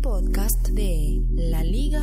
podcast de laliga.fm.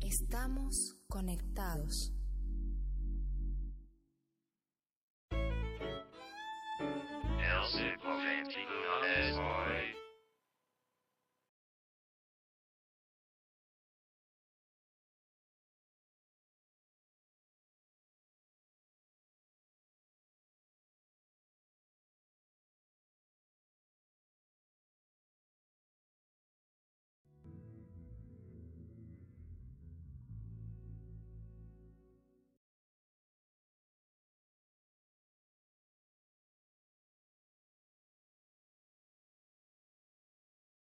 Estamos conectados.